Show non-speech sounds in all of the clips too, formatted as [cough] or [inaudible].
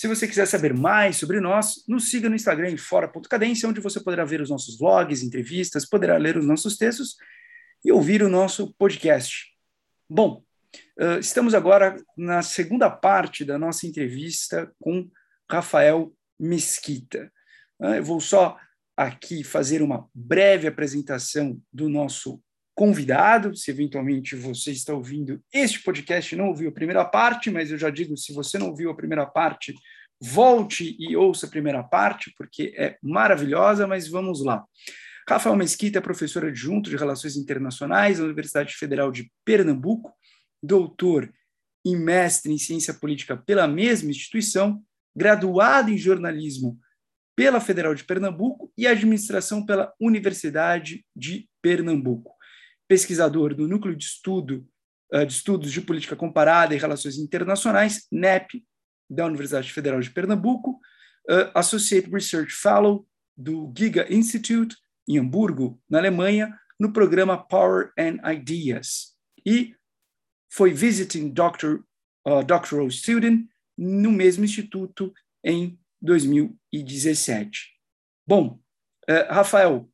Se você quiser saber mais sobre nós, nos siga no Instagram em fora.cadência, onde você poderá ver os nossos vlogs, entrevistas, poderá ler os nossos textos e ouvir o nosso podcast. Bom, estamos agora na segunda parte da nossa entrevista com Rafael Mesquita. Eu vou só aqui fazer uma breve apresentação do nosso convidado. Se eventualmente você está ouvindo este podcast e não ouviu a primeira parte, mas eu já digo: se você não ouviu a primeira parte, volte e ouça a primeira parte, porque é maravilhosa, mas vamos lá. Rafael Mesquita é professor adjunto de Relações Internacionais da Universidade Federal de Pernambuco, doutor e mestre em Ciência Política pela mesma instituição, graduado em jornalismo pela Federal de Pernambuco e administração pela Universidade de Pernambuco. Pesquisador do Núcleo de Estudo uh, de Estudos de Política Comparada e Relações Internacionais, NEP, da Universidade Federal de Pernambuco, uh, Associate Research Fellow do Giga Institute, em Hamburgo, na Alemanha, no programa Power and Ideas. E foi visiting doctor, uh, doctoral student no mesmo instituto em 2017. Bom, uh, Rafael,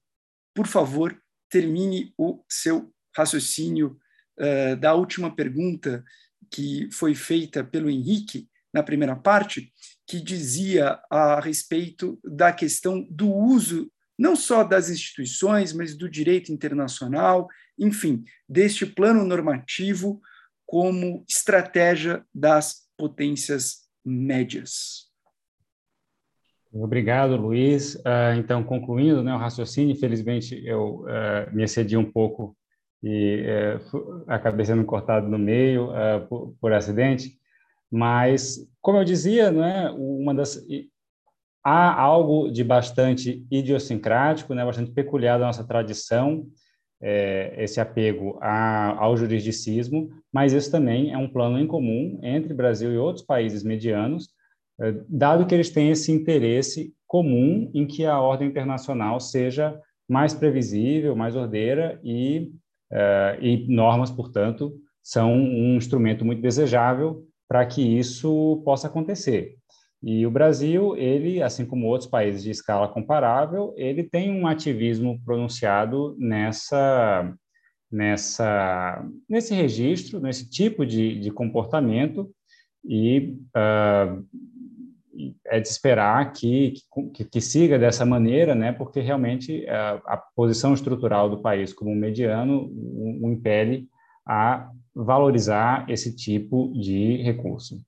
por favor, termine o seu raciocínio uh, da última pergunta que foi feita pelo Henrique na primeira parte, que dizia a respeito da questão do uso não só das instituições, mas do direito internacional, enfim, deste plano normativo como estratégia das potências médias. Obrigado, Luiz. Uh, então, concluindo né, o raciocínio, infelizmente eu uh, me excedi um pouco e uh, acabei sendo cortado no meio por, por, acidente, mas, como eu dizia, né, uma das, há algo de bastante idiosincrático, né, bastante peculiar da nossa tradição, é, esse apego a, ao juridicismo, mas isso também é um plano em comum entre Brasil e outros países medianos, dado que eles têm esse interesse comum em que a ordem internacional seja mais previsível, mais ordeira e, é, e normas, portanto, são um instrumento muito desejável para que isso possa acontecer. E o Brasil, ele, assim como outros países de escala comparável, ele tem um ativismo pronunciado nessa, nessa, nesse registro, nesse tipo de, de comportamento, e uh, é de esperar que, que, que, siga dessa maneira, né, porque realmente uh, a posição estrutural do país como mediano o, o impele a valorizar esse tipo de recurso.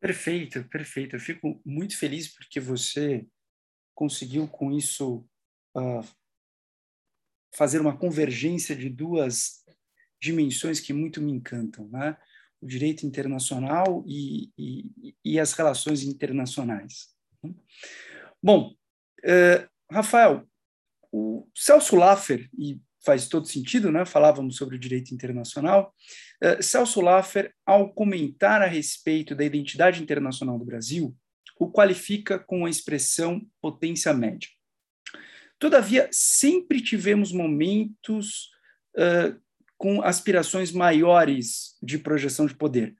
Perfeito, perfeito. Eu fico muito feliz porque você conseguiu com isso uh, fazer uma convergência de duas dimensões que muito me encantam, né? O direito internacional e, e, e as relações internacionais. Bom, uh, Rafael, o Celso Laffer, e faz todo sentido, né? falávamos sobre o direito internacional. Uh, Celso Laffer, ao comentar a respeito da identidade internacional do Brasil, o qualifica com a expressão potência média. Todavia, sempre tivemos momentos uh, com aspirações maiores de projeção de poder,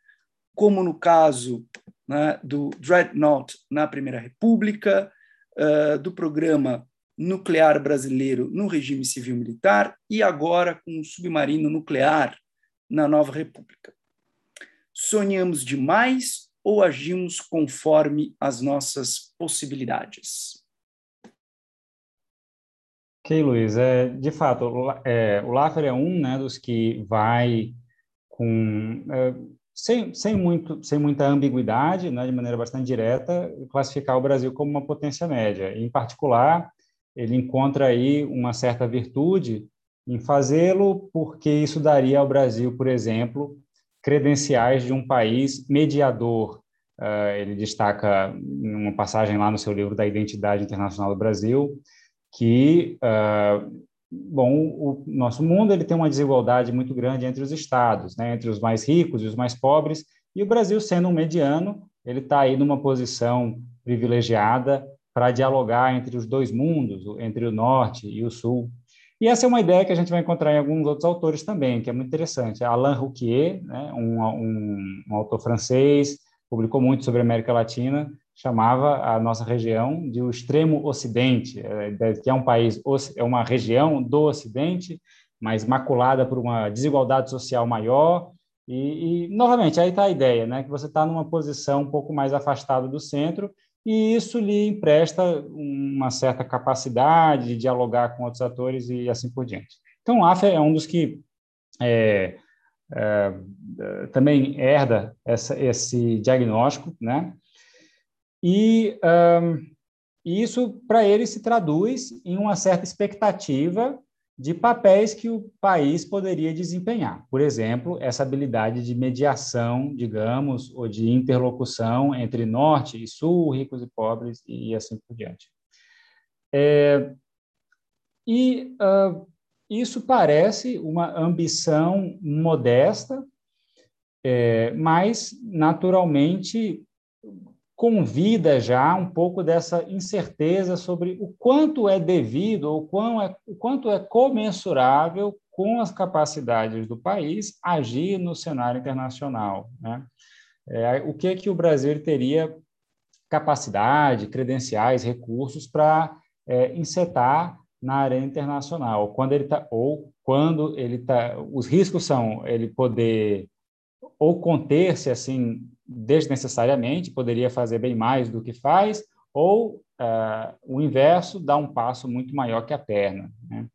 como no caso né, do Dreadnought na Primeira República, uh, do programa nuclear brasileiro no regime civil-militar e agora com um submarino nuclear na nova república. Sonhamos demais ou agimos conforme as nossas possibilidades? Ok, Luiz. É, de fato, é, o Laffer é um né, dos que vai com é, sem, sem, muito, sem muita ambiguidade, né, de maneira bastante direta, classificar o Brasil como uma potência média. Em particular, ele encontra aí uma certa virtude em fazê-lo, porque isso daria ao Brasil, por exemplo, credenciais de um país mediador. Uh, ele destaca, uma passagem lá no seu livro da Identidade Internacional do Brasil, que, uh, bom, o nosso mundo ele tem uma desigualdade muito grande entre os estados, né, entre os mais ricos e os mais pobres, e o Brasil, sendo um mediano, ele está aí numa posição privilegiada para dialogar entre os dois mundos, entre o norte e o sul. E essa é uma ideia que a gente vai encontrar em alguns outros autores também, que é muito interessante. Alain Rouquier, né, um, um, um autor francês, publicou muito sobre a América Latina, chamava a nossa região de o extremo Ocidente, é, que é um país, é uma região do Ocidente, mas maculada por uma desigualdade social maior. E, e novamente, aí está a ideia, né, que você está numa posição um pouco mais afastada do centro e isso lhe empresta uma certa capacidade de dialogar com outros atores e assim por diante. Então, AFA é um dos que é, é, também herda essa, esse diagnóstico, né? E um, isso, para ele, se traduz em uma certa expectativa de papéis que o país poderia desempenhar. Por exemplo, essa habilidade de mediação, digamos, ou de interlocução entre norte e sul, ricos e pobres, e assim por diante. É, e uh, isso parece uma ambição modesta, é, mas naturalmente convida já um pouco dessa incerteza sobre o quanto é devido ou é, o quanto é comensurável com as capacidades do país agir no cenário internacional. Né? É, o que que o Brasil teria capacidade, credenciais, recursos para é, insetar na arena internacional, quando ele tá, ou quando ele está, os riscos são ele poder ou conter-se assim desnecessariamente, poderia fazer bem mais do que faz, ou uh, o inverso, dar um passo muito maior que a perna. Né?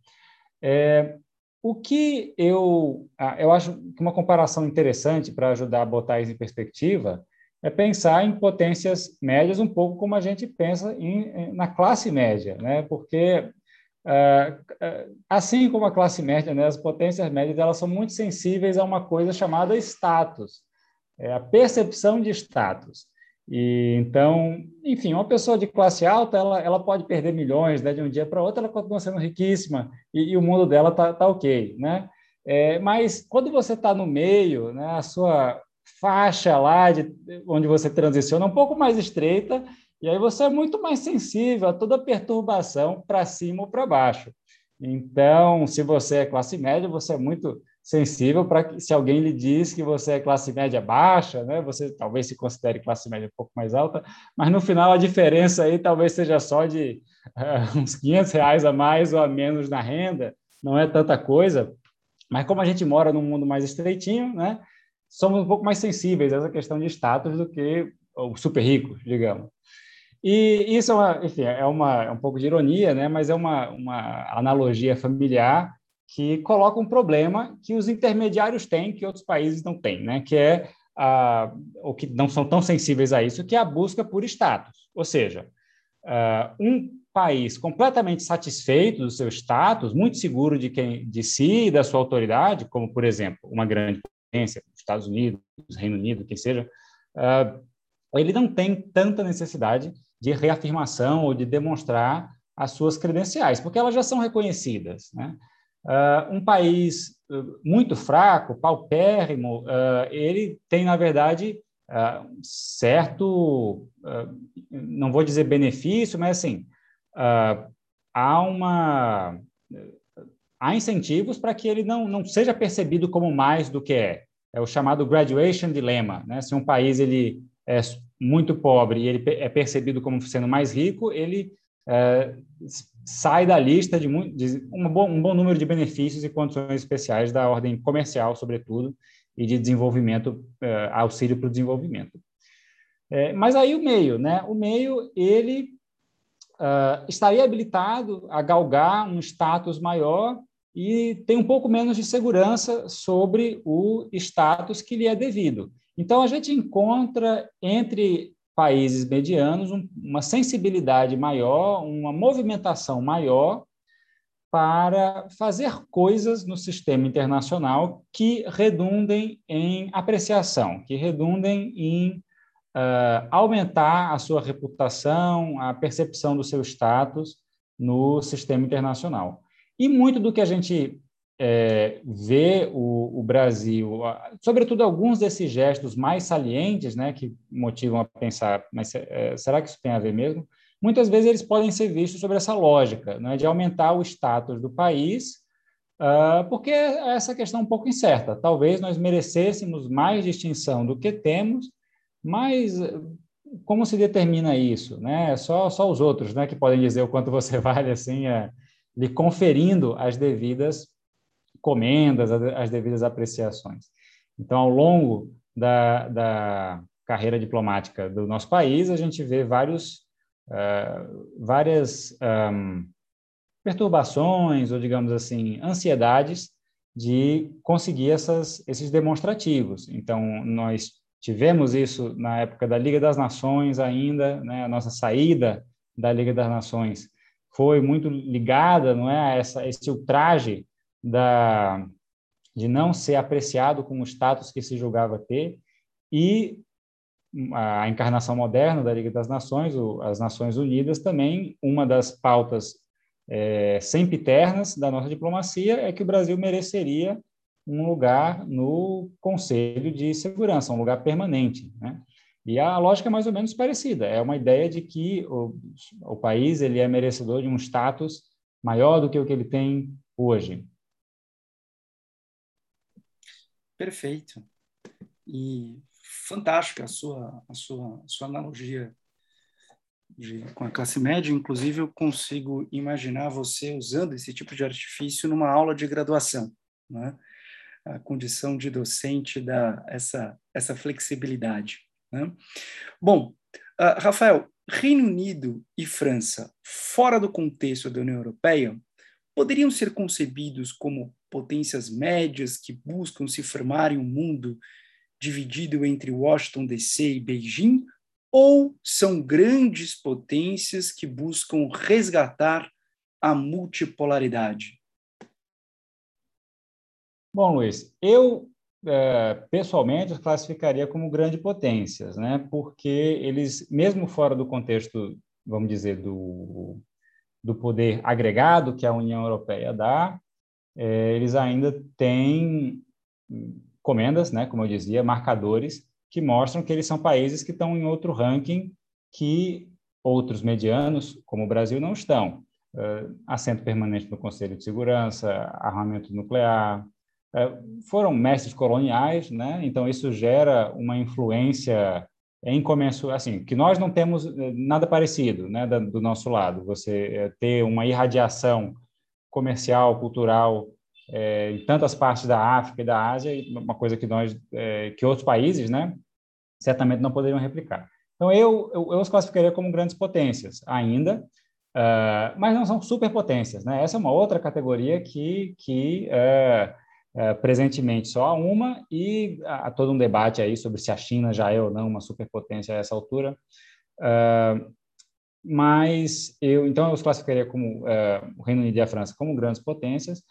É, o que eu, uh, eu acho que uma comparação interessante para ajudar a botar isso em perspectiva é pensar em potências médias um pouco como a gente pensa em, na classe média, né? porque Uh, assim como a classe média, né, as potências médias elas são muito sensíveis a uma coisa chamada status é a percepção de status. E então, enfim, uma pessoa de classe alta, ela, ela pode perder milhões, né, de um dia para outro, ela continua sendo riquíssima e, e o mundo dela tá, tá ok, né? É, mas quando você está no meio, né, a sua faixa lá de onde você transiciona é um pouco mais estreita e aí você é muito mais sensível a toda perturbação para cima ou para baixo. Então, se você é classe média, você é muito sensível para que, se alguém lhe diz que você é classe média baixa, né, você talvez se considere classe média um pouco mais alta, mas no final a diferença aí talvez seja só de uh, [laughs] uns 500 reais a mais ou a menos na renda, não é tanta coisa, mas como a gente mora num mundo mais estreitinho, né, somos um pouco mais sensíveis a essa questão de status do que os super ricos, digamos. E isso é, uma, enfim, é, uma, é um pouco de ironia, né, mas é uma, uma analogia familiar que coloca um problema que os intermediários têm, que outros países não têm, né? que é a, ou que não são tão sensíveis a isso, que é a busca por status. Ou seja, uh, um país completamente satisfeito do seu status, muito seguro de, quem, de si e da sua autoridade, como, por exemplo, uma grande potência, Estados Unidos, Reino Unido, que seja, uh, ele não tem tanta necessidade de reafirmação ou de demonstrar as suas credenciais, porque elas já são reconhecidas. Né? Uh, um país uh, muito fraco, paupérrimo, uh, ele tem, na verdade, certo, não vou dizer benefício, mas assim, há uma há incentivos para que ele não, não seja percebido como mais do que é. É o chamado graduation dilemma. Né? Se um país ele é muito pobre e ele é percebido como sendo mais rico, ele é, sai da lista de, de um, bom, um bom número de benefícios e condições especiais da ordem comercial, sobretudo, e de desenvolvimento, é, auxílio para o desenvolvimento. É, mas aí o meio, né? O meio, ele uh, estaria habilitado a galgar um status maior e tem um pouco menos de segurança sobre o status que lhe é devido. Então, a gente encontra entre países medianos um, uma sensibilidade maior, uma movimentação maior para fazer coisas no sistema internacional que redundem em apreciação, que redundem em uh, aumentar a sua reputação, a percepção do seu status no sistema internacional. E muito do que a gente é, vê o, o, Brasil, sobretudo alguns desses gestos mais salientes, né, que motivam a pensar, mas é, será que isso tem a ver mesmo? Muitas vezes eles podem ser vistos sobre essa lógica, né, de aumentar o status do país, uh, porque essa questão é um pouco incerta. Talvez nós merecêssemos mais distinção do que temos, mas como se determina isso? Né? Só, só os outros né, que podem dizer o quanto você [laughs] vale, assim, é, lhe conferindo as devidas comendas, as devidas apreciações. Então, ao longo da, da carreira diplomática do nosso país, a gente vê vários, uh, várias um, perturbações, ou digamos assim, ansiedades de conseguir essas, esses demonstrativos. Então, nós tivemos isso na época da Liga das Nações ainda, né, a nossa saída da Liga das Nações foi muito ligada, não é, a essa, esse ultraje da, de não ser apreciado com o status que se julgava ter, e a encarnação moderna da Liga das Nações, as Nações Unidas, também, uma das pautas é, sempiternas da nossa diplomacia é que o Brasil mereceria um lugar no Conselho de Segurança, um lugar permanente, né? E a lógica é mais ou menos parecida. É uma ideia de que o, o país ele é merecedor de um status maior do que o que ele tem hoje. Perfeito. E fantástica a sua, a sua, a sua analogia de, com a classe média. Inclusive, eu consigo imaginar você usando esse tipo de artifício numa aula de graduação. Né? A condição de docente dá essa, essa flexibilidade. Né? Bom, uh, Rafael, Reino Unido e França, fora do contexto da União Europeia, poderiam ser concebidos como potências médias que buscam se formar em um mundo dividido entre Washington DC e Beijing, ou são grandes potências que buscam resgatar a multipolaridade? Bom, Luiz, eu é, pessoalmente os classificaria como grandes potências, né? Porque eles, mesmo fora do contexto, vamos dizer, do, do poder agregado que a União Europeia dá, é, eles ainda têm comendas, né, como eu dizia, marcadores que mostram que eles são países que estão em outro ranking que outros medianos, como o Brasil, não estão. Uh, assento permanente no Conselho de Segurança, armamento nuclear, uh, foram mestres coloniais, né? Então isso gera uma influência incomensurável, assim, que nós não temos nada parecido, né, do nosso lado. Você ter uma irradiação comercial, cultural, é, em tantas partes da África e da Ásia, uma coisa que nós, é, que outros países, né, certamente não poderiam replicar. Então eu, eu, eu os classificaria como grandes potências ainda, uh, mas não são superpotências, né? Essa é uma outra categoria que que uh, uh, presentemente só uma e há todo um debate aí sobre se a China já é ou não uma superpotência a essa altura. Uh, mas eu então eu os classificaria como uh, o Reino Unido e a França como grandes potências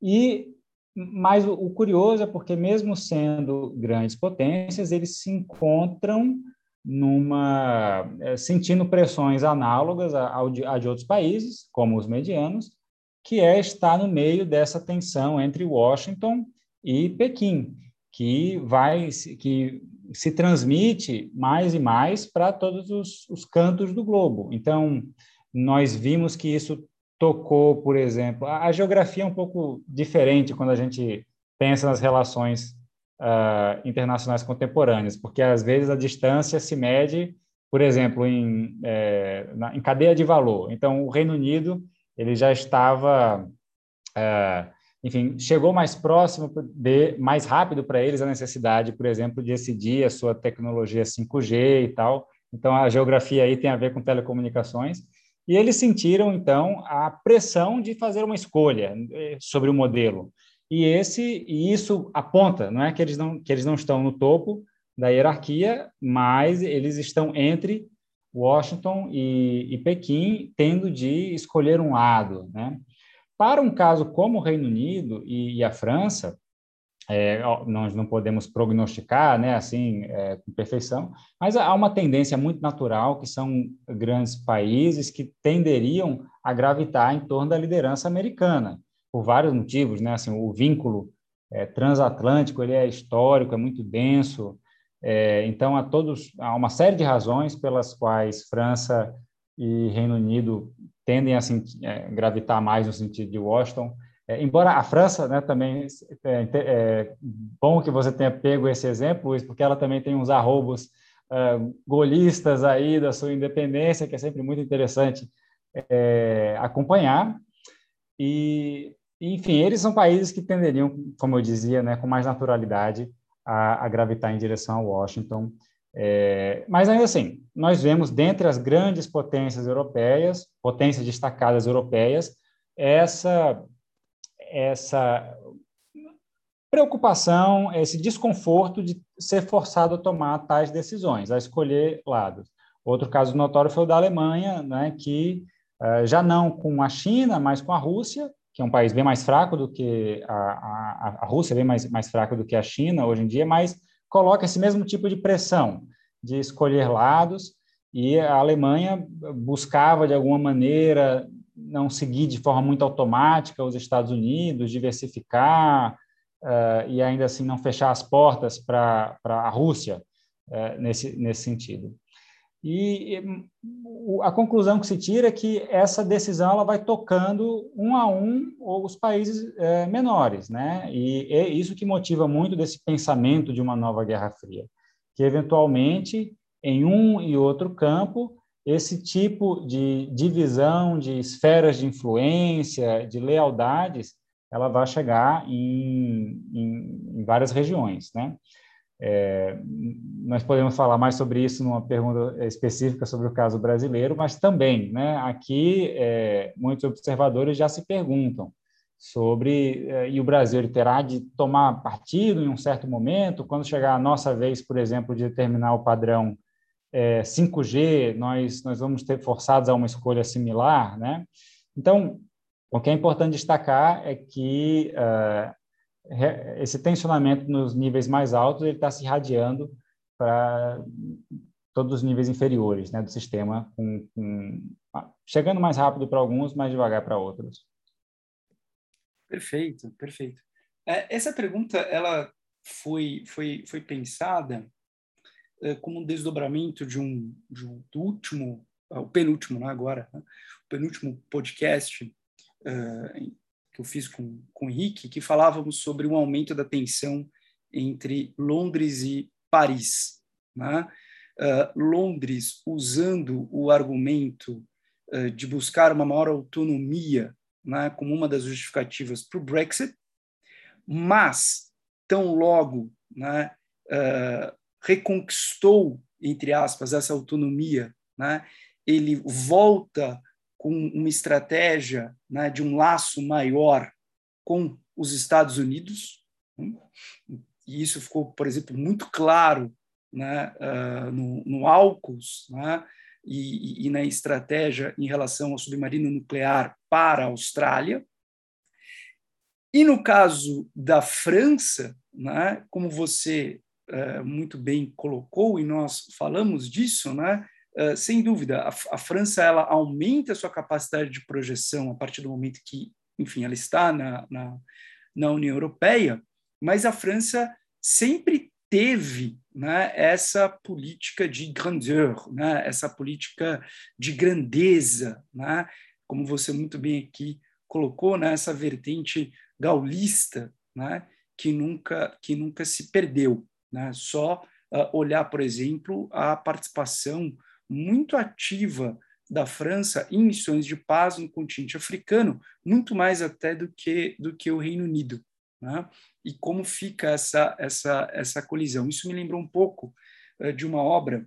e mas o, o, curioso é porque mesmo sendo grandes potências eles se encontram numa sentindo pressões análogas a de outros países como os medianos que é estar no meio dessa tensão entre Washington e Pequim que vai que se transmite mais e mais para todos os, os, cantos do globo. Então, nós vimos que isso tocou, por exemplo, a, a geografia é um pouco diferente quando a gente pensa nas relações uh, internacionais contemporâneas, porque às vezes a distância se mede, por exemplo, em, é, na, em cadeia de valor. Então, o Reino Unido ele já estava uh, enfim, chegou mais próximo, de, mais rápido para eles a necessidade, por exemplo, de decidir a sua tecnologia 5G e tal. Então, a geografia aí tem a ver com telecomunicações. E eles sentiram, então, a pressão de fazer uma escolha eh, sobre o modelo. E esse e isso aponta, não é que eles não que eles não estão no topo da hierarquia, mas eles estão entre Washington e, e Pequim, tendo de escolher um lado, né? Para um caso como o Reino Unido e, e a França, é, nós não podemos prognosticar, né, assim, é, com perfeição, mas há uma tendência muito natural que são grandes países que tenderiam a gravitar em torno da liderança americana, por vários motivos, né, assim, o vínculo é, transatlântico ele é histórico, é muito denso, é, então há todos há uma série de razões pelas quais França e Reino Unido tendem a assim, gravitar mais no sentido de Washington. É, embora a França, né, também é, é, bom que você tenha pego esse exemplo, porque ela também tem uns arrobos uh, golistas aí da sua independência, que é sempre muito interessante é, acompanhar. E, enfim, eles são países que tenderiam, como eu dizia, né, com mais naturalidade a, a gravitar em direção a Washington. É, mas ainda assim, nós vemos dentre as grandes potências europeias, potências destacadas europeias, essa essa preocupação, esse desconforto de ser forçado a tomar tais decisões, a escolher lados. Outro caso notório foi o da Alemanha, né, que uh, já não com a China, mas com a Rússia, que é um país bem mais fraco do que a, a, a Rússia, bem mais, mais fraca do que a China hoje em dia, mas coloca esse mesmo tipo de pressão de escolher lados, e a Alemanha buscava, de alguma maneira, não seguir de forma muito automática os Estados Unidos, diversificar uh, e ainda assim não fechar as portas para a Rússia uh, nesse, nesse sentido. E, a conclusão que se tira é que essa decisão ela vai tocando um a um os países uh, menores, né? E é isso que motiva muito desse pensamento de uma nova Guerra Fria, que eventualmente em um e outro campo esse tipo de divisão de esferas de influência, de lealdades, ela vai chegar em, em, em várias regiões, né? É, nós podemos falar mais sobre isso numa pergunta específica sobre o caso brasileiro, mas também, né, aqui é, muitos observadores já se perguntam sobre é, e o Brasil terá de tomar partido em um certo momento quando chegar a nossa vez, por exemplo, de determinar o padrão é, 5G, nós, nós vamos ter forçados a uma escolha similar, né? Então, o que é importante destacar é que uh, esse tensionamento nos níveis mais altos ele está se irradiando para todos os níveis inferiores né, do sistema, com, com, chegando mais rápido para alguns, mais devagar para outros. Perfeito, perfeito. É, essa pergunta ela foi, foi, foi pensada é, como um desdobramento de um, de um do último, é, o penúltimo, né, agora, né, o penúltimo podcast uh, eu fiz com, com o Henrique, que falávamos sobre um aumento da tensão entre Londres e Paris. Né? Uh, Londres usando o argumento uh, de buscar uma maior autonomia né, como uma das justificativas para o Brexit, mas tão logo né, uh, reconquistou, entre aspas, essa autonomia, né? ele volta com uma estratégia né, de um laço maior com os Estados Unidos. Né? E isso ficou, por exemplo, muito claro né, uh, no, no AUKUS né, e, e, na estratégia em relação ao submarino nuclear para a Austrália. E no caso da França, né, como você uh, muito bem colocou, e nós falamos disso, né? Uh, sem dúvida, a, a, França ela aumenta a sua capacidade de projeção a partir do momento que, enfim, ela está na, na, na União Europeia, mas a França sempre teve né, essa política de grandeur, né, essa política de grandeza, né, como você muito bem aqui colocou, né, essa vertente gaulista, né, que nunca que nunca se perdeu. Né? Só uh, olhar, por exemplo, a participação muito ativa da França em missões de paz no continente africano, muito mais até do que do que o Reino Unido, né? E como fica essa essa essa colisão? Isso me lembrou um pouco uh, de uma obra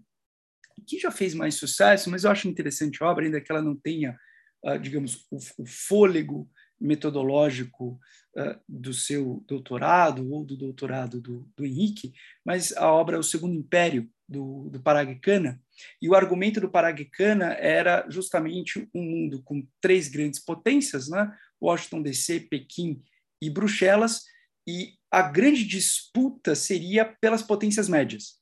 que já fez mais sucesso, mas eu acho interessante a obra, ainda que ela não tenha, uh, digamos, o, o fôlego metodológico uh, do seu doutorado ou do doutorado do, do, Henrique, mas a obra é O Segundo Império, do, do Paragcana, e o argumento do Paragcana era justamente um mundo com três grandes potências, né? Washington DC, Pequim e Bruxelas, e a grande disputa seria pelas potências médias.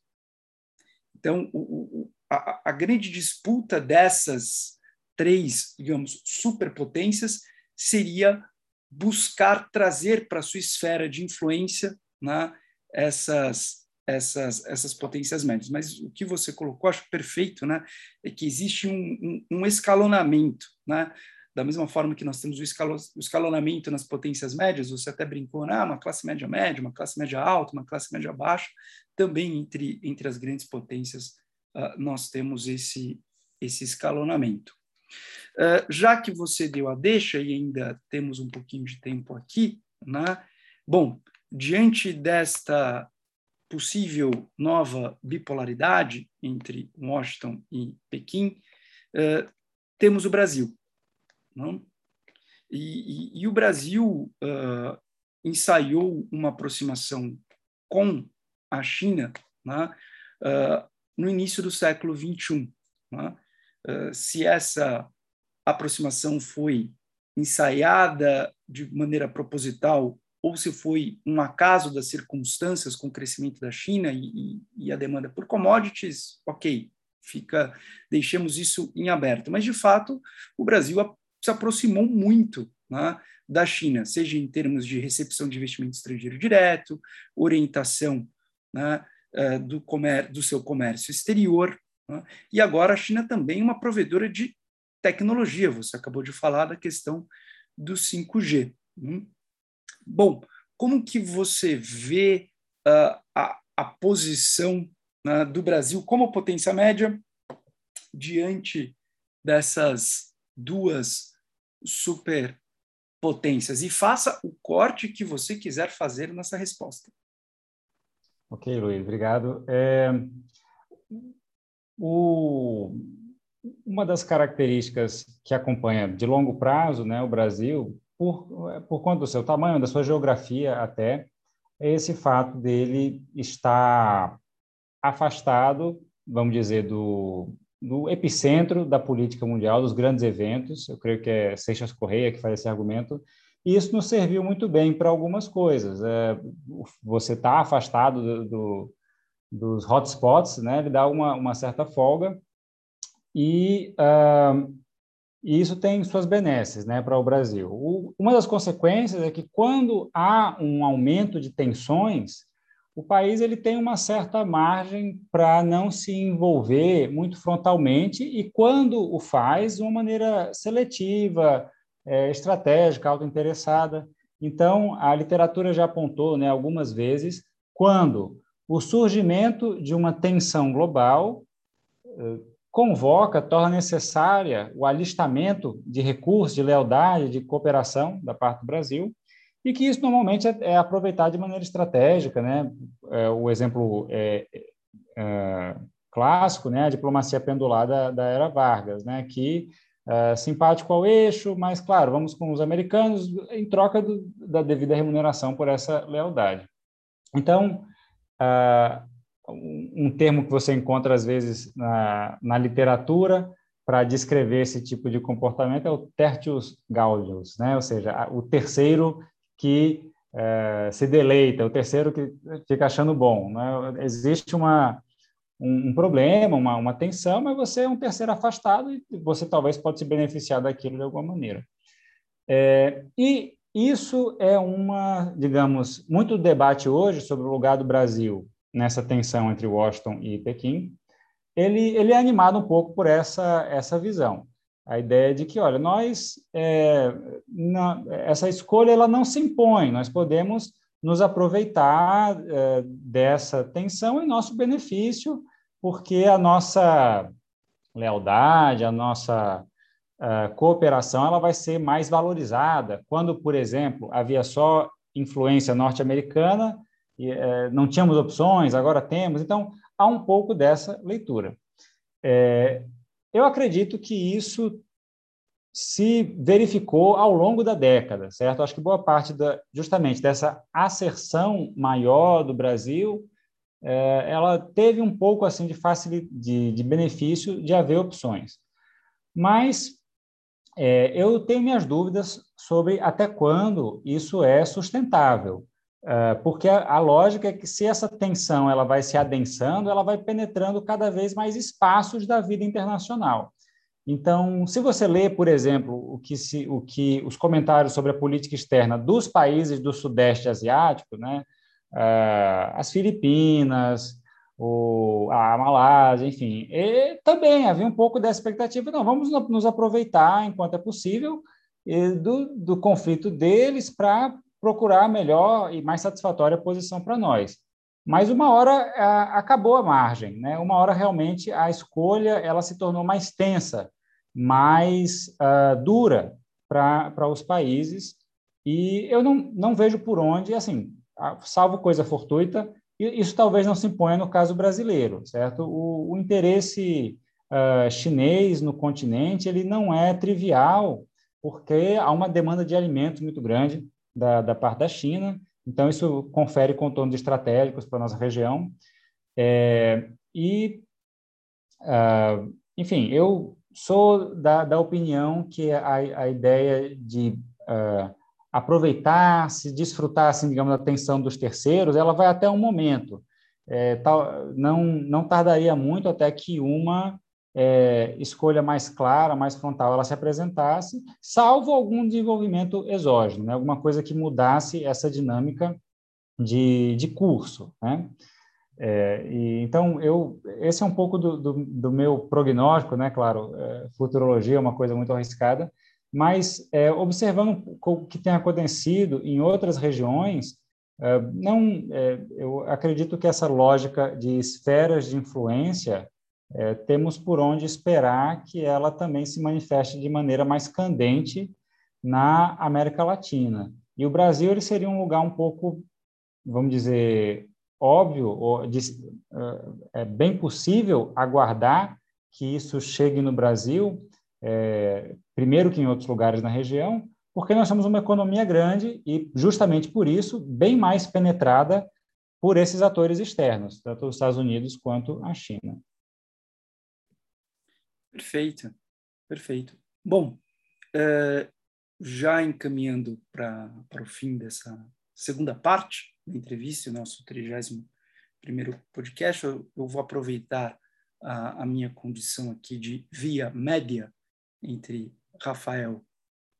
Então, o, o, a, a grande disputa dessas três, digamos, superpotências seria buscar trazer para sua esfera de influência né, essas, essas, essas potências médias. Mas o que você colocou, acho perfeito, né, é que existe um, um, um escalonamento. Né? Da mesma forma que nós temos o, escalo, o escalonamento nas potências médias, você até brincou, né, uma classe média média, uma classe média alta, uma classe média baixa, também entre, entre as grandes potências uh, nós temos esse, esse escalonamento. Uh, já que você deu a deixa e ainda temos um pouquinho de tempo aqui, né? bom, diante desta possível nova bipolaridade entre Washington e Pequim, uh, temos o Brasil. Não? E, e, e o Brasil uh, ensaiou uma aproximação com a China né? uh, no início do século XXI. Né? se essa aproximação foi ensaiada de maneira proposital ou se foi um acaso das circunstâncias com o crescimento da China e, e, e, a demanda por commodities, ok, fica, deixemos isso em aberto. Mas de fato, o Brasil se aproximou muito né, da China, seja em termos de recepção de investimento estrangeiro direto, orientação né, eh, do, comér do seu comércio exterior, né, e agora a China também é uma provedora de tecnologia. Você acabou de falar da questão do 5G. Hum? Bom, como que você vê uh, a, a posição né, do Brasil como potência média diante dessas duas superpotências? E faça o corte que você quiser fazer nessa resposta. Ok, Luiz, obrigado. É, o, uma das características que acompanha de longo prazo né, o Brasil, por, por conta do seu tamanho, da sua geografia até, esse fato dele estar afastado, vamos dizer, do, do epicentro da política mundial, dos grandes eventos. Eu creio que é Seixas Correia que faz esse argumento. E isso nos serviu muito bem para algumas coisas. É, você está afastado do, do, dos hotspots, né? ele dá uma, uma certa folga e, uh, e isso tem suas benesses né, para o Brasil. O, uma das consequências é que quando há um aumento de tensões, o país ele tem uma certa margem para não se envolver muito frontalmente e quando o faz de uma maneira seletiva, é, estratégica, autointeressada. Então, a literatura já apontou né, algumas vezes quando o surgimento de uma tensão global eh, convoca, torna necessária o alistamento de recursos, de lealdade, de cooperação da parte do Brasil, e que isso normalmente é, é aproveitado de maneira estratégica, né? É, o exemplo é, é, clássico, né? A diplomacia pendulada da era Vargas, né? Que é, simpático ao eixo, mas claro, vamos com os americanos em troca do, da devida remuneração por essa lealdade. Então, uh, um termo que você encontra às vezes na, na literatura para descrever esse tipo de comportamento é o tertius gaudius, né? ou seja, o terceiro que é, se deleita, o terceiro que fica achando bom. Né? Existe uma, um, um, problema, uma, uma tensão, mas você é um terceiro afastado e você talvez pode se beneficiar daquilo de alguma maneira. É, e isso é uma, digamos, muito debate hoje sobre o lugar do Brasil nessa tensão entre Washington e Pequim, ele, ele é animado um pouco por essa, essa visão. A ideia de que, olha, nós, é, na, essa escolha ela não se impõe, nós podemos nos aproveitar é, dessa tensão em nosso benefício, porque a nossa lealdade, a nossa uh, cooperação, ela vai ser mais valorizada. Quando, por exemplo, havia só influência norte-americana, é, não tínhamos opções, agora temos. Então, há um pouco dessa leitura. É, eu acredito que isso se verificou ao longo da década, certo? Acho que boa parte da, justamente dessa asserção maior do Brasil, é, ela teve um pouco assim de facilidade, de, de benefício de haver opções. Mas é, eu tenho minhas dúvidas sobre até quando isso é sustentável. Porque a, lógica é que se essa tensão ela vai se adensando, ela vai penetrando cada vez mais espaços da vida internacional. Então, se você lê, por exemplo, o que, se, o que os comentários sobre a política externa dos países do Sudeste Asiático, né, uh, as Filipinas, o, a Malásia, enfim, também havia um pouco dessa expectativa. Não, vamos nos aproveitar enquanto é possível do, do conflito deles para procurar a melhor e mais satisfatória posição para nós. Mas uma hora a, acabou a margem, né? Uma hora realmente a escolha ela se tornou mais tensa, mais uh, dura para os países e eu não, não vejo por onde, assim, salvo coisa fortuita, isso talvez não se imponha no caso brasileiro, certo? O, o interesse uh, chinês no continente ele não é trivial, porque há uma demanda de alimentos muito grande da, da parte da China, então isso confere contornos estratégicos para a nossa região. É, e, uh, enfim, eu sou da, da opinião que a, a ideia de uh, aproveitar, se desfrutar, assim, digamos, da atenção dos terceiros, ela vai até um momento. É, tal, não, não tardaria muito até que uma é, escolha mais clara, mais frontal, ela se apresentasse, salvo algum desenvolvimento exógeno, né? alguma coisa que mudasse essa dinâmica de, de curso. Né? É, e, então, eu, esse é um pouco do, do, do meu prognóstico, né? claro, é, futurologia é uma coisa muito arriscada, mas é, observando o que tem acontecido em outras regiões, é, não, é, eu acredito que essa lógica de esferas de influência é, temos por onde esperar que ela também se manifeste de maneira mais candente na América Latina. E o Brasil ele seria um lugar um pouco, vamos dizer, óbvio, ou de, é bem possível aguardar que isso chegue no Brasil, é, primeiro que em outros lugares na região, porque nós somos uma economia grande e, justamente por isso, bem mais penetrada por esses atores externos, tanto os Estados Unidos quanto a China. Perfeito, perfeito. Bom, é, já encaminhando para o fim dessa segunda parte da entrevista, nosso 31 podcast, eu, eu, vou aproveitar a, a minha condição aqui de via média entre Rafael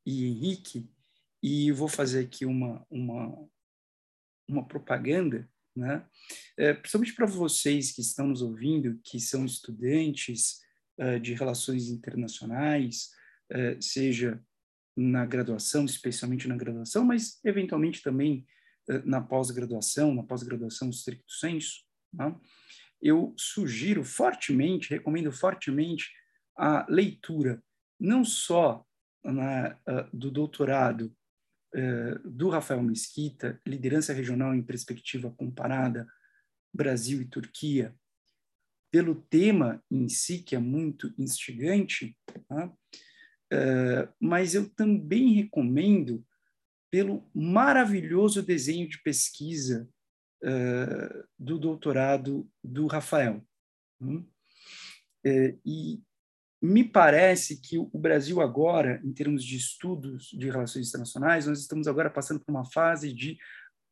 e Henrique, e vou fazer aqui uma, uma, uma propaganda, né? É, principalmente para vocês que estão nos ouvindo, que são estudantes de relações internacionais, uh, seja na graduação, especialmente na graduação, mas eventualmente também uh, na pós-graduação, na pós-graduação stricto sensu, né? eu sugiro fortemente, recomendo fortemente a leitura não só na, uh, do doutorado do Rafael Mesquita, Liderança Regional em Perspectiva Comparada, Brasil e Turquia, pelo tema em si, que é muito instigante, tá? uh, mas eu também recomendo pelo maravilhoso desenho de pesquisa do doutorado do Rafael. Hum? e me parece que o Brasil agora, em termos de estudos de relações internacionais, nós estamos agora passando por uma fase de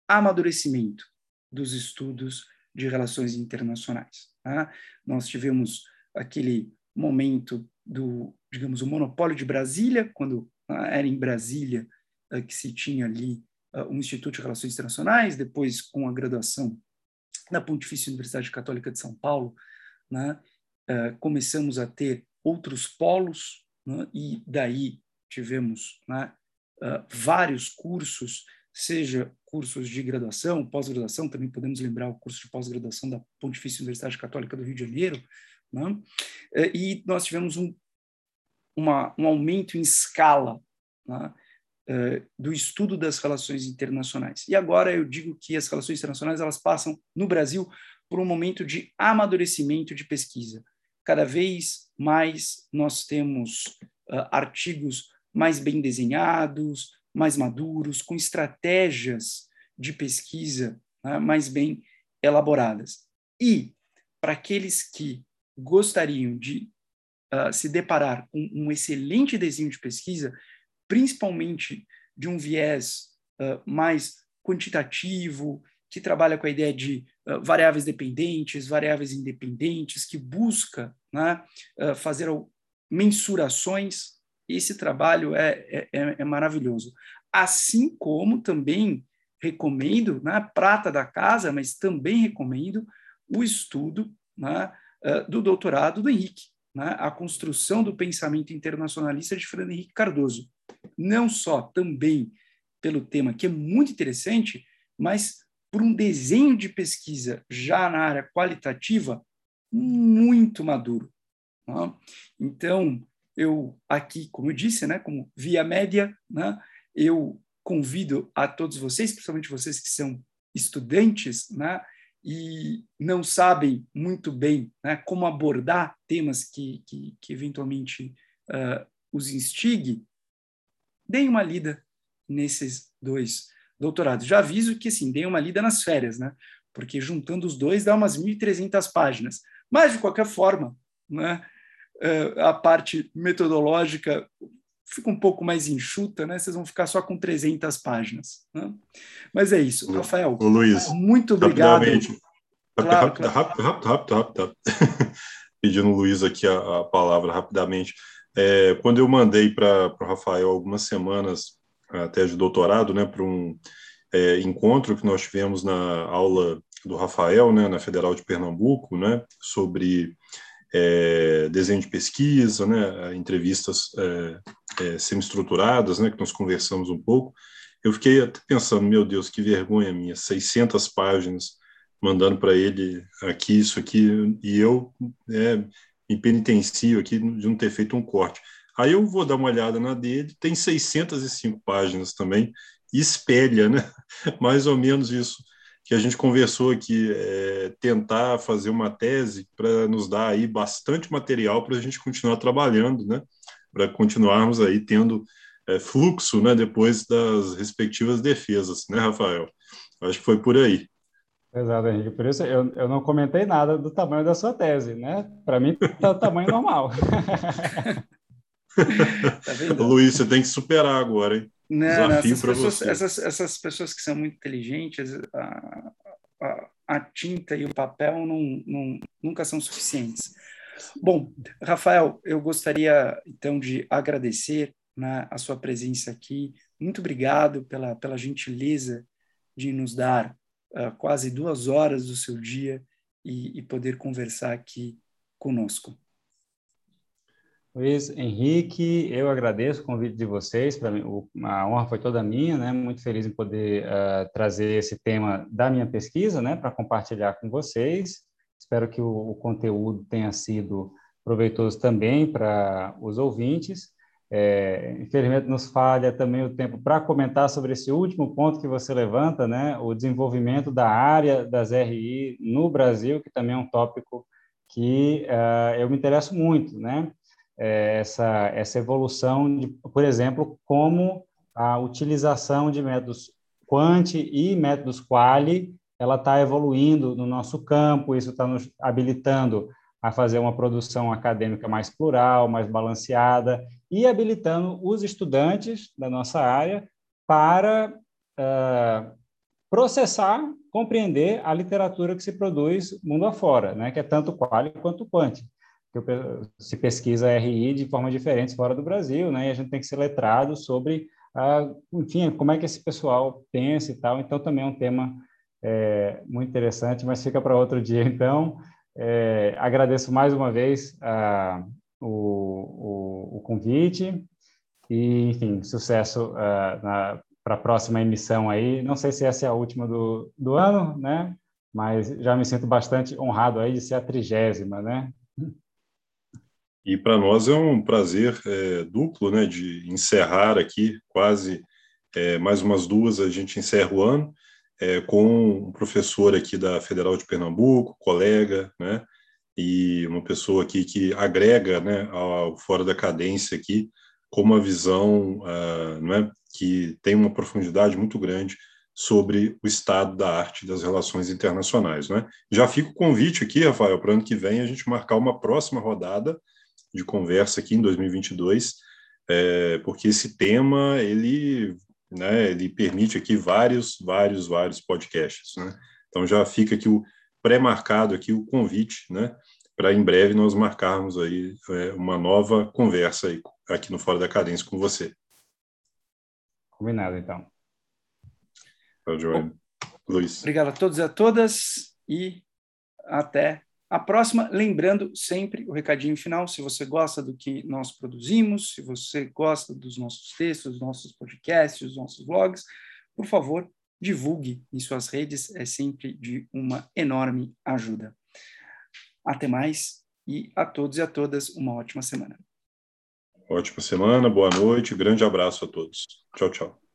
amadurecimento dos estudos de relações internacionais. Tá? Nós tivemos aquele momento do, digamos, o monopólio de Brasília, quando ah, era em Brasília ah, que se tinha ali ah, um Instituto de Relações Internacionais, depois com a graduação na Pontifícia Universidade Católica de São Paulo, né, começamos a ter outros polos, né? e daí tivemos né, vários cursos, seja cursos de graduação, pós-graduação, também podemos lembrar o curso de pós-graduação da Pontifícia Universidade Católica do Rio de Janeiro, né? uh, e nós tivemos um, uma, um aumento em escala né, uh, do estudo das relações internacionais. E agora eu digo que as relações internacionais elas passam no Brasil por um momento de amadurecimento de pesquisa cada vez mais nós temos uh, artigos mais bem desenhados, mais maduros, com estratégias de pesquisa né, mais bem elaboradas. E, para aqueles que gostariam de uh, se deparar com um excelente desenho de pesquisa, principalmente de um viés uh, mais quantitativo, que trabalha com a ideia de uh, variáveis dependentes, variáveis independentes, que busca né, fazer mensurações. Esse trabalho é, é, é, é, maravilhoso. Assim como também recomendo, na né, prata da casa, mas também recomendo o estudo né, uh, do doutorado do Henrique, né, a construção do pensamento internacionalista de Fernando Henrique Cardoso. Não só também pelo tema, que é muito interessante, mas por um desenho de pesquisa já na área qualitativa muito maduro. Tá? Então, eu aqui, como eu disse, né, como via média, né, eu convido a todos vocês, principalmente vocês que são estudantes, né, e não sabem muito bem né, como abordar temas que, que, que eventualmente uh, os instigue, deem uma lida nesses dois doutorados. Já aviso que, assim, deem uma lida nas férias, né? Porque juntando os dois dá umas 1.300 páginas. Mas, de qualquer forma, né, a parte metodológica fica um pouco mais enxuta, né? Vocês vão ficar só com 300 páginas. Né? Mas é isso. Rafael, Ô, Luiz, muito obrigado. Claro, rápido, rápido, rápido, rápido, rápido, Pedindo o Luiz aqui a, a palavra rapidamente. É, quando eu mandei para o Rafael algumas semanas a tese de doutorado, né, para um é, encontro que nós tivemos na aula do Rafael, né, na Federal de Pernambuco, né, sobre é, desenho de pesquisa, né, entrevistas é, é, semi-estruturadas, né, que nós conversamos um pouco, eu fiquei pensando, meu Deus, que vergonha minha, 600 páginas, mandando para ele aqui, isso aqui, e eu é, me penitencio aqui de não ter feito um corte. Aí eu vou dar uma olhada na dele, tem 605 páginas também, espelha, né? [laughs] mais ou menos isso que a gente conversou aqui, é, tentar fazer uma tese para nos dar aí bastante material para a gente continuar trabalhando, né? Para continuarmos aí tendo é, fluxo, né? Depois das respectivas defesas, né, Rafael? Acho que foi por aí. Exato, Henrique. Por isso eu, eu não comentei nada do tamanho da sua tese, né? Para mim está o tamanho normal. [laughs] tá [laughs] Luiz, você tem que superar agora, hein? Não, Desafio para você. Essas, essas pessoas que são muito inteligentes, a, a, a tinta e o papel não, não, nunca são suficientes. Bom, Rafael, eu gostaria então de agradecer né, a sua presença aqui. Muito obrigado pela, pela gentileza de nos dar uh, quase duas horas do seu dia e, e poder conversar aqui conosco. Luiz Henrique, eu agradeço o convite de vocês. Para a honra foi toda minha, né? Muito feliz em poder uh, trazer esse tema da minha pesquisa, né, para compartilhar com vocês. Espero que o, o, conteúdo tenha sido proveitoso também para os ouvintes. É, infelizmente, nos falha também o tempo para comentar sobre esse último ponto que você levanta, né? O desenvolvimento da área das RI no Brasil, que também é um tópico que uh, eu me interesso muito, né? É, essa, essa evolução, de, por exemplo, como a utilização de métodos quant e métodos quali ela está evoluindo no nosso campo, isso está nos habilitando a fazer uma produção acadêmica mais plural, mais balanceada e habilitando os estudantes da nossa área para uh, processar, compreender a literatura que se produz mundo afora, né, que é tanto quali quanto quant que se pesquisa RI de forma diferente fora do Brasil, né? E a gente tem que ser letrado sobre, enfim, como é que esse pessoal pensa e tal. Então, também é um tema é, muito interessante, mas fica para outro dia. Então, é, agradeço mais uma vez o, o, o, convite e, enfim, sucesso para a próxima emissão aí. Não sei se essa é a última do, do ano, né? Mas já me sinto bastante honrado aí de ser a trigésima, né? E para nós é um prazer é, duplo, né, de encerrar aqui quase é, mais umas duas a gente encerra o ano é, com um professor aqui da Federal de Pernambuco, colega, né, e uma pessoa aqui que agrega, né, ao fora da cadência aqui com uma visão, uh, não é, que tem uma profundidade muito grande sobre o estado da arte das relações internacionais, né? Já fica o convite aqui, Rafael, para ano que vem a gente marcar uma próxima rodada de conversa aqui em 2022, é, porque esse tema ele né? Ele permite aqui vários, vários, vários podcasts, né? Então já fica aqui o pré-marcado aqui o convite, né? Para em breve nós marcarmos aí é, uma nova conversa aí, aqui no Fora da Cadência com você. Combinado, então. Tá, João. Luiz. Obrigado a todos e a todas e até a próxima. Lembrando sempre o recadinho final: se você gosta do que nós produzimos, se você gosta dos nossos textos, dos nossos podcasts, dos nossos vlogs, por favor, divulgue em suas redes, é sempre de uma enorme ajuda. Até mais e a todos e a todas uma ótima semana. Ótima semana, boa noite, grande abraço a todos. Tchau, tchau.